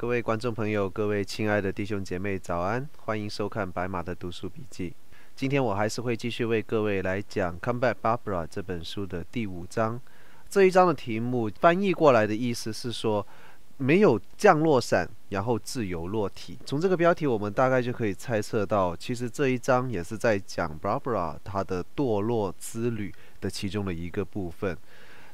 各位观众朋友，各位亲爱的弟兄姐妹，早安！欢迎收看白马的读书笔记。今天我还是会继续为各位来讲《Come Back, Barbara》这本书的第五章。这一章的题目翻译过来的意思是说，没有降落伞，然后自由落体。从这个标题，我们大概就可以猜测到，其实这一章也是在讲 Barbara 她的堕落之旅的其中的一个部分。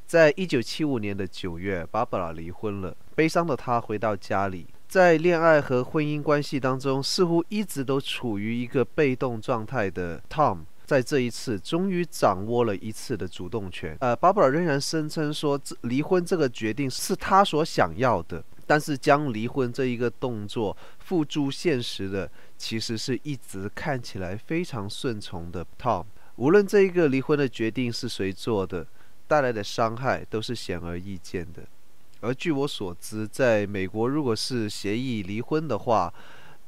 在一九七五年的九月，芭芭拉离婚了。悲伤的他回到家里，在恋爱和婚姻关系当中，似乎一直都处于一个被动状态的 Tom，在这一次终于掌握了一次的主动权。呃，芭芭拉仍然声称说，离婚这个决定是他所想要的，但是将离婚这一个动作付诸现实的，其实是一直看起来非常顺从的 Tom。无论这一个离婚的决定是谁做的。带来的伤害都是显而易见的，而据我所知，在美国，如果是协议离婚的话，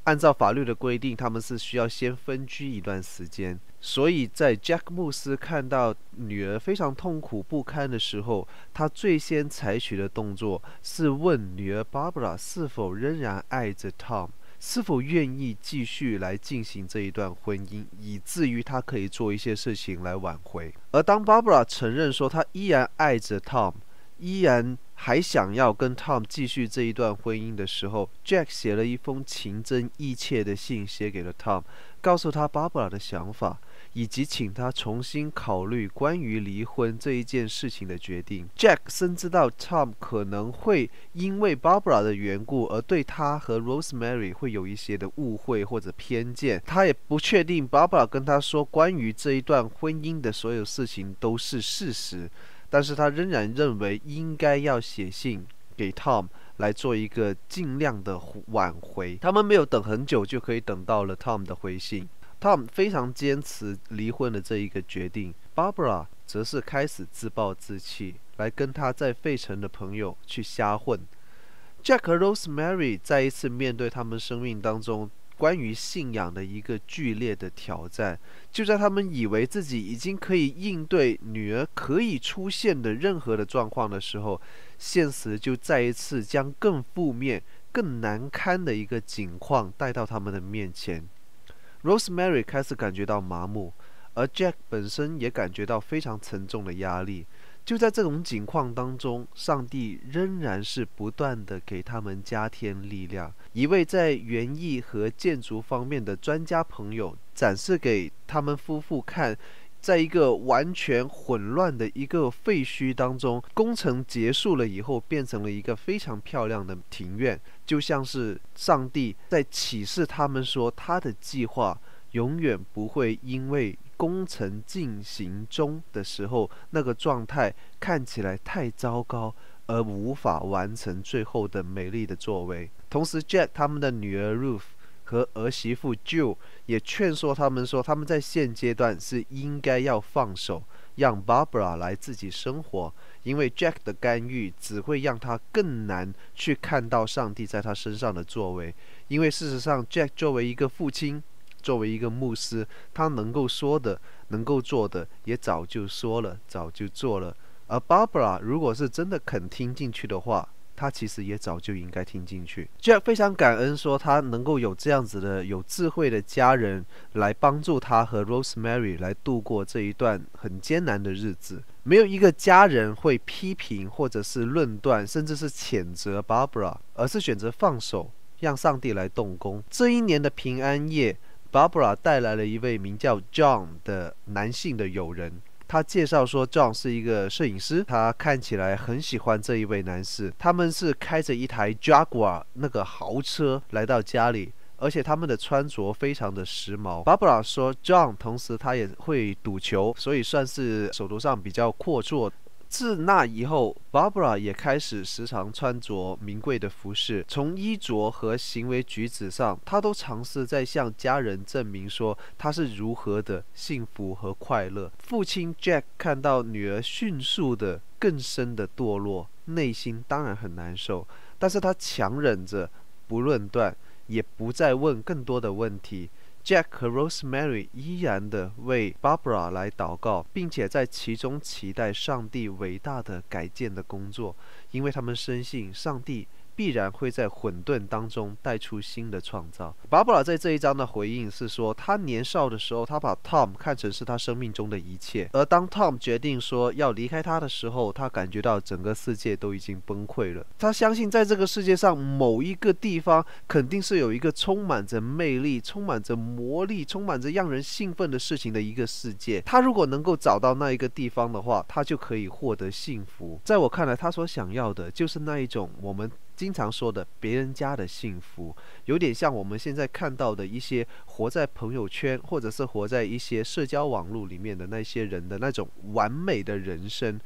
按照法律的规定，他们是需要先分居一段时间。所以在 Jack 牧师看到女儿非常痛苦不堪的时候，他最先采取的动作是问女儿 Barbara 是否仍然爱着 Tom。是否愿意继续来进行这一段婚姻，以至于他可以做一些事情来挽回？而当 Barbara 承认说她依然爱着 Tom，依然还想要跟 Tom 继续这一段婚姻的时候，Jack 写了一封情真意切的信写给了 Tom，告诉他 Barbara 的想法。以及请他重新考虑关于离婚这一件事情的决定。Jack 深知到 Tom 可能会因为 Barbara 的缘故而对他和 Rosemary 会有一些的误会或者偏见。他也不确定 Barbara 跟他说关于这一段婚姻的所有事情都是事实，但是他仍然认为应该要写信给 Tom 来做一个尽量的挽回。他们没有等很久就可以等到了 Tom 的回信。Tom 非常坚持离婚的这一个决定，Barbara 则是开始自暴自弃，来跟他在费城的朋友去瞎混。Jack 和 Rosemary 再一次面对他们生命当中关于信仰的一个剧烈的挑战。就在他们以为自己已经可以应对女儿可以出现的任何的状况的时候，现实就再一次将更负面、更难堪的一个景况带到他们的面前。Rosemary 开始感觉到麻木，而 Jack 本身也感觉到非常沉重的压力。就在这种境况当中，上帝仍然是不断地给他们加添力量。一位在园艺和建筑方面的专家朋友展示给他们夫妇看。在一个完全混乱的一个废墟当中，工程结束了以后，变成了一个非常漂亮的庭院，就像是上帝在启示他们说，他的计划永远不会因为工程进行中的时候那个状态看起来太糟糕，而无法完成最后的美丽的作为。同时，Jack 他们的女儿 Ruth。和儿媳妇 Jill 也劝说他们说，他们在现阶段是应该要放手，让 Barbara 来自己生活，因为 Jack 的干预只会让他更难去看到上帝在他身上的作为。因为事实上，Jack 作为一个父亲，作为一个牧师，他能够说的、能够做的，也早就说了，早就做了。而 Barbara 如果是真的肯听进去的话，他其实也早就应该听进去。Jack 非常感恩，说他能够有这样子的有智慧的家人来帮助他和 Rosemary 来度过这一段很艰难的日子。没有一个家人会批评或者是论断，甚至是谴责 Barbara，而是选择放手，让上帝来动工。这一年的平安夜，Barbara 带来了一位名叫 John 的男性的友人。他介绍说，John 是一个摄影师，他看起来很喜欢这一位男士。他们是开着一台 Jaguar 那个豪车来到家里，而且他们的穿着非常的时髦。Barbara 说，John 同时他也会赌球，所以算是手头上比较阔绰。自那以后，Barbara 也开始时常穿着名贵的服饰。从衣着和行为举止上，她都尝试在向家人证明说她是如何的幸福和快乐。父亲 Jack 看到女儿迅速的、更深的堕落，内心当然很难受，但是他强忍着不论断，也不再问更多的问题。Jack 和 Rosemary 依然的为 Barbara 来祷告，并且在其中期待上帝伟大的改建的工作，因为他们深信上帝必然会在混沌当中带出新的创造。芭芭拉在这一章的回应是说，他年少的时候，他把 Tom 看成是他生命中的一切，而当 Tom 决定说要离开他的时候，他感觉到整个世界都已经崩溃了。他相信在这个世界上某一个地方，肯定是有一个充满着魅力、充满着魔力、充满着让人兴奋的事情的一个世界。他如果能够找到那一个地方的话，他就可以获得幸福。在我看来，他所想要的就是那一种我们经常说的别人家的幸福，有点像我们现在看到的一些活在朋友圈或者是活在一些社交网络里面的那些人的那种完美的人生。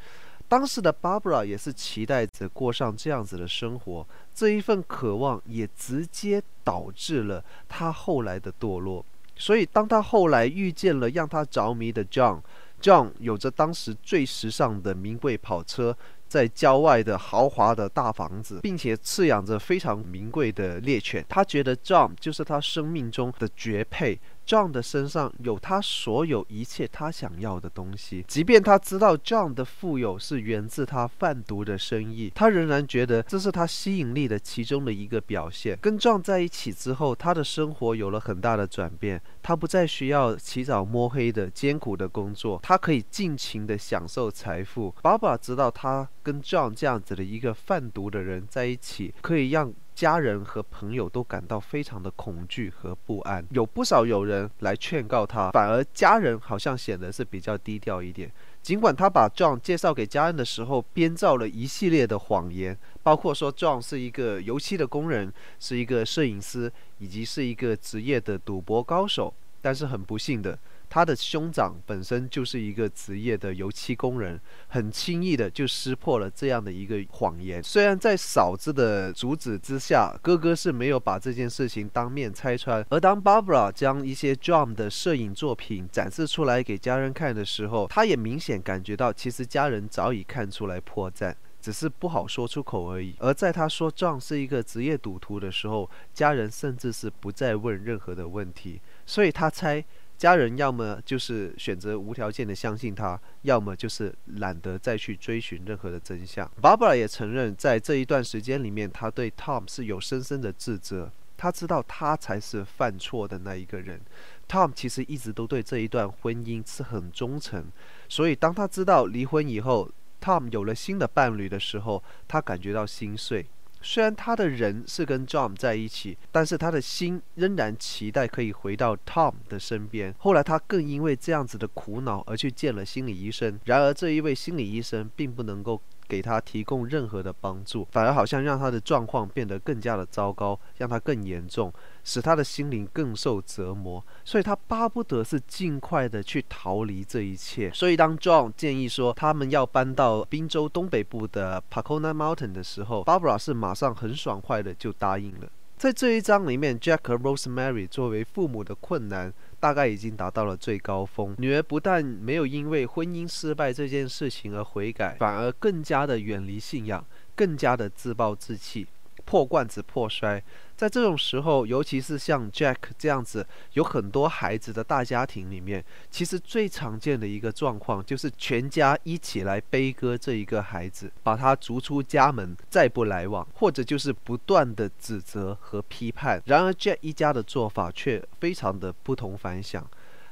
当时的 Barbara 也是期待着过上这样子的生活，这一份渴望也直接导致了他后来的堕落。所以，当他后来遇见了让他着迷的 John，John 有着当时最时尚的名贵跑车，在郊外的豪华的大房子，并且饲养着非常名贵的猎犬，他觉得 John 就是他生命中的绝配。John 的身上有他所有一切他想要的东西，即便他知道 John 的富有是源自他贩毒的生意，他仍然觉得这是他吸引力的其中的一个表现。跟 John 在一起之后，他的生活有了很大的转变，他不再需要起早摸黑的艰苦的工作，他可以尽情的享受财富。Barbara 知道他跟 John 这样子的一个贩毒的人在一起，可以让家人和朋友都感到非常的恐惧和不安，有不少有人来劝告他，反而家人好像显得是比较低调一点。尽管他把 John 介绍给家人的时候，编造了一系列的谎言，包括说 John 是一个油漆的工人，是一个摄影师，以及是一个职业的赌博高手，但是很不幸的。他的兄长本身就是一个职业的油漆工人，很轻易的就识破了这样的一个谎言。虽然在嫂子的阻止之下，哥哥是没有把这件事情当面拆穿。而当 Barbara 将一些 John 的摄影作品展示出来给家人看的时候，他也明显感觉到，其实家人早已看出来破绽，只是不好说出口而已。而在他说 John 是一个职业赌徒的时候，家人甚至是不再问任何的问题，所以他猜。家人要么就是选择无条件的相信他，要么就是懒得再去追寻任何的真相。Barbara 也承认，在这一段时间里面，他对 Tom 是有深深的自责。他知道他才是犯错的那一个人。Tom 其实一直都对这一段婚姻是很忠诚，所以当他知道离婚以后，Tom 有了新的伴侣的时候，他感觉到心碎。虽然他的人是跟 John 在一起，但是他的心仍然期待可以回到 Tom 的身边。后来他更因为这样子的苦恼而去见了心理医生，然而这一位心理医生并不能够。给他提供任何的帮助，反而好像让他的状况变得更加的糟糕，让他更严重，使他的心灵更受折磨。所以他巴不得是尽快的去逃离这一切。所以当 John 建议说他们要搬到宾州东北部的 Pacona Mountain 的时候，Barbara 是马上很爽快的就答应了。在这一章里面，Jack 和 Rosemary 作为父母的困难。大概已经达到了最高峰。女儿不但没有因为婚姻失败这件事情而悔改，反而更加的远离信仰，更加的自暴自弃。破罐子破摔，在这种时候，尤其是像 Jack 这样子有很多孩子的大家庭里面，其实最常见的一个状况就是全家一起来悲歌这一个孩子，把他逐出家门，再不来往，或者就是不断的指责和批判。然而 Jack 一家的做法却非常的不同凡响。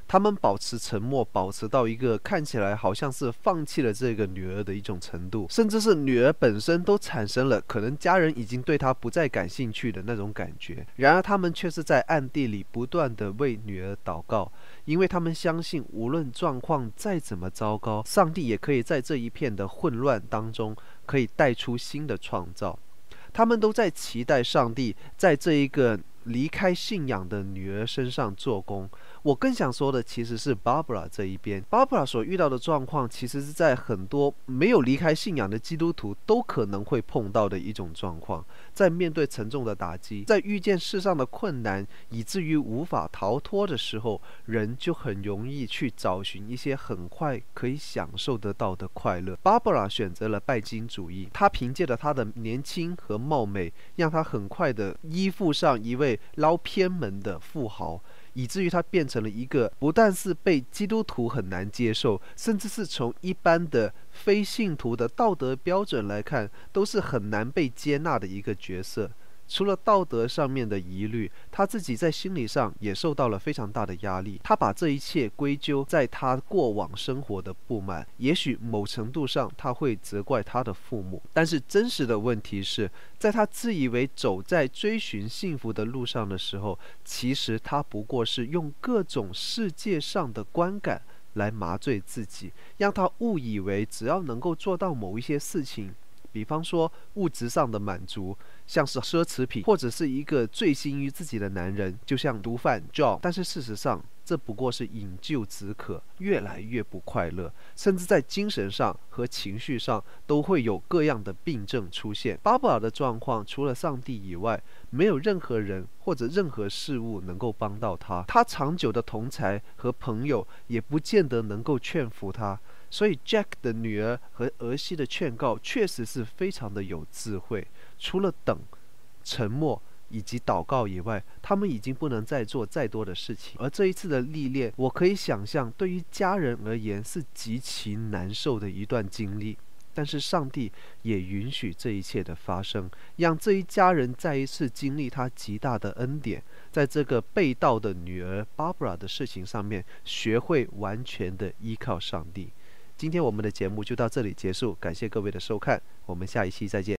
他们保持沉默，保持到一个看起来好像是放弃了这个女儿的一种程度，甚至是女儿本身都产生了可能家人已经对她不再感兴趣的那种感觉。然而他们却是在暗地里不断地为女儿祷告，因为他们相信，无论状况再怎么糟糕，上帝也可以在这一片的混乱当中，可以带出新的创造。他们都在期待上帝在这一个离开信仰的女儿身上做工。我更想说的其实是 Barbara 这一边，Barbara 所遇到的状况，其实是在很多没有离开信仰的基督徒都可能会碰到的一种状况。在面对沉重的打击，在遇见世上的困难，以至于无法逃脱的时候，人就很容易去找寻一些很快可以享受得到的快乐。Barbara 选择了拜金主义，她凭借着她的年轻和貌美，让她很快的依附上一位捞偏门的富豪。以至于他变成了一个不但是被基督徒很难接受，甚至是从一般的非信徒的道德标准来看，都是很难被接纳的一个角色。除了道德上面的疑虑，他自己在心理上也受到了非常大的压力。他把这一切归咎在他过往生活的不满，也许某程度上他会责怪他的父母。但是真实的问题是，在他自以为走在追寻幸福的路上的时候，其实他不过是用各种世界上的观感来麻醉自己，让他误以为只要能够做到某一些事情。比方说物质上的满足，像是奢侈品，或者是一个醉心于自己的男人，就像毒贩 John。但是事实上，这不过是饮鸩止渴，越来越不快乐，甚至在精神上和情绪上都会有各样的病症出现。巴布尔的状况，除了上帝以外，没有任何人或者任何事物能够帮到他。他长久的同才和朋友也不见得能够劝服他。所以，Jack 的女儿和儿媳的劝告确实是非常的有智慧。除了等、沉默以及祷告以外，他们已经不能再做再多的事情。而这一次的历练，我可以想象，对于家人而言是极其难受的一段经历。但是，上帝也允许这一切的发生，让这一家人再一次经历他极大的恩典，在这个被盗的女儿 Barbara 的事情上面，学会完全的依靠上帝。今天我们的节目就到这里结束，感谢各位的收看，我们下一期再见。